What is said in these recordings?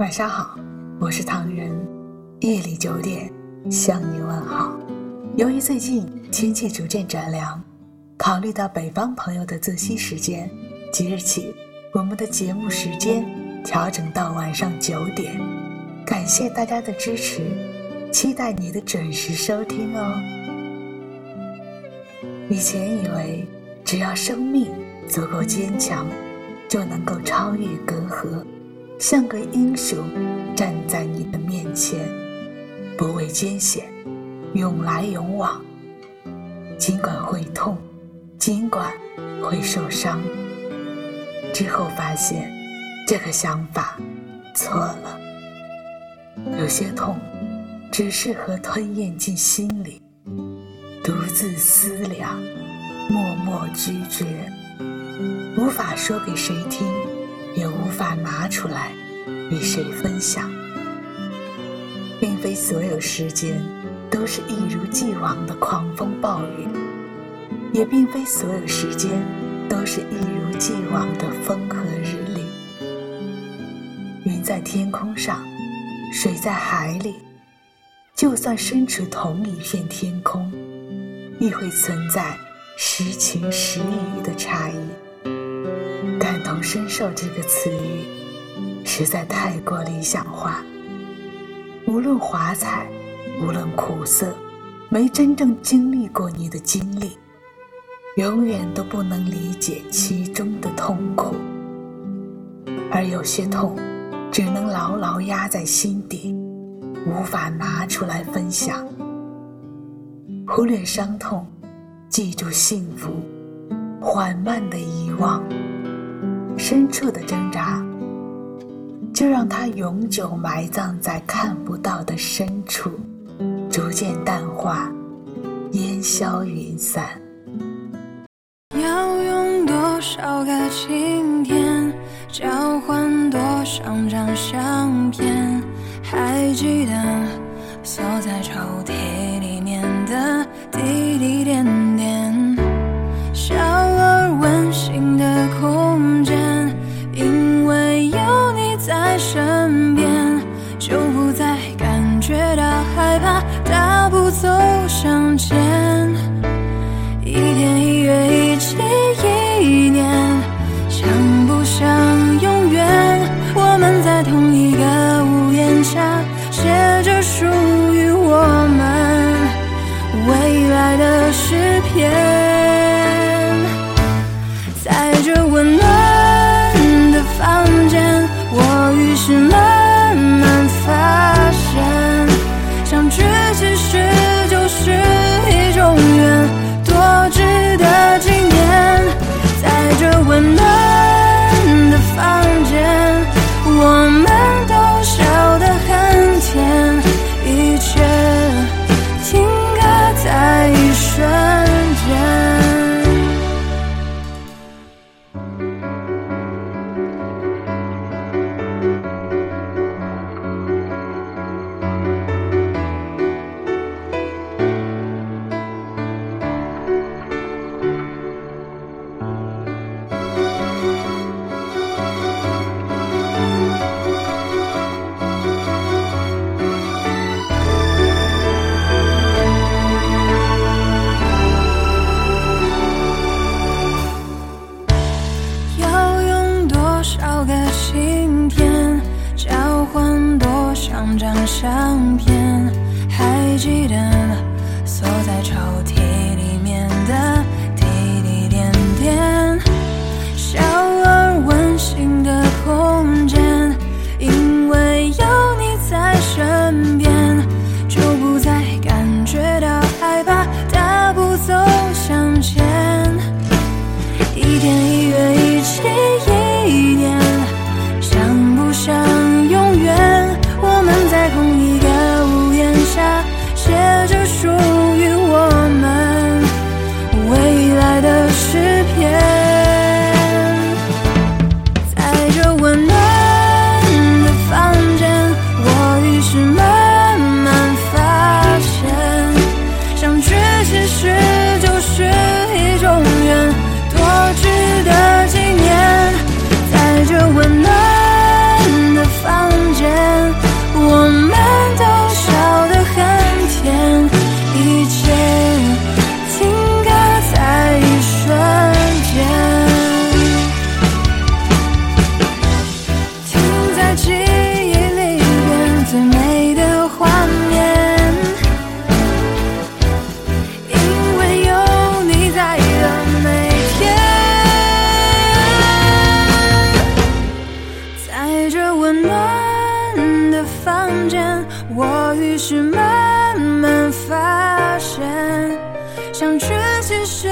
晚上好，我是唐人，夜里九点向你问好。由于最近天气逐渐转凉，考虑到北方朋友的作息时间，即日起我们的节目时间调整到晚上九点。感谢大家的支持，期待你的准时收听哦。以前以为只要生命足够坚强，就能够超越隔阂，像个英雄站在你的面前，不畏艰险，勇来勇往。尽管会痛，尽管会受伤，之后发现这个想法错了。有些痛，只适合吞咽进心里，独自思量，默默咀嚼，无法说给谁听，也无法拿出来与谁分享。并非所有时间都是一如既往的狂风暴雨，也并非所有时间都是一如既往的风和日丽。云在天空上。水在海里，就算身处同一片天空，亦会存在时晴时雨的差异。感同身受这个词语实在太过理想化。无论华彩，无论苦涩，没真正经历过你的经历，永远都不能理解其中的痛苦。而有些痛。只能牢牢压在心底，无法拿出来分享。忽略伤痛，记住幸福，缓慢的遗忘，深处的挣扎，就让它永久埋葬在看不到的深处，逐渐淡化，烟消云散。要用多少个晴天？交换多少张相片？还记得锁在抽屉里面的滴滴点点，从前，一天一月一季一年，像不像永远？我们？在同一个屋檐下，写着属于我们未来的诗篇。在这温暖的房间，我于是慢慢张相片，还记得锁在抽屉里面的滴滴点点，其实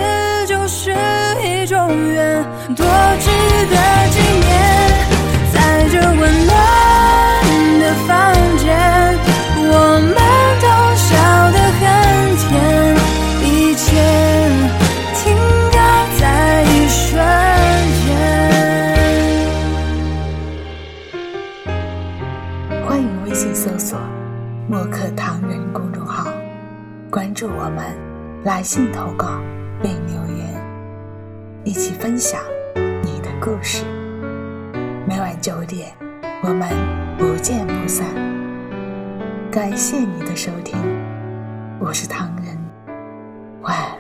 就是一种缘，多值得纪念。在这温暖的房间，我们都笑得很甜，一切停格在一瞬间。欢迎微信搜索“墨客唐人”公众号，关注我们，来信投稿并留言，一起分享你的故事。每晚九点，我们不见不散。感谢你的收听，我是唐人，晚安。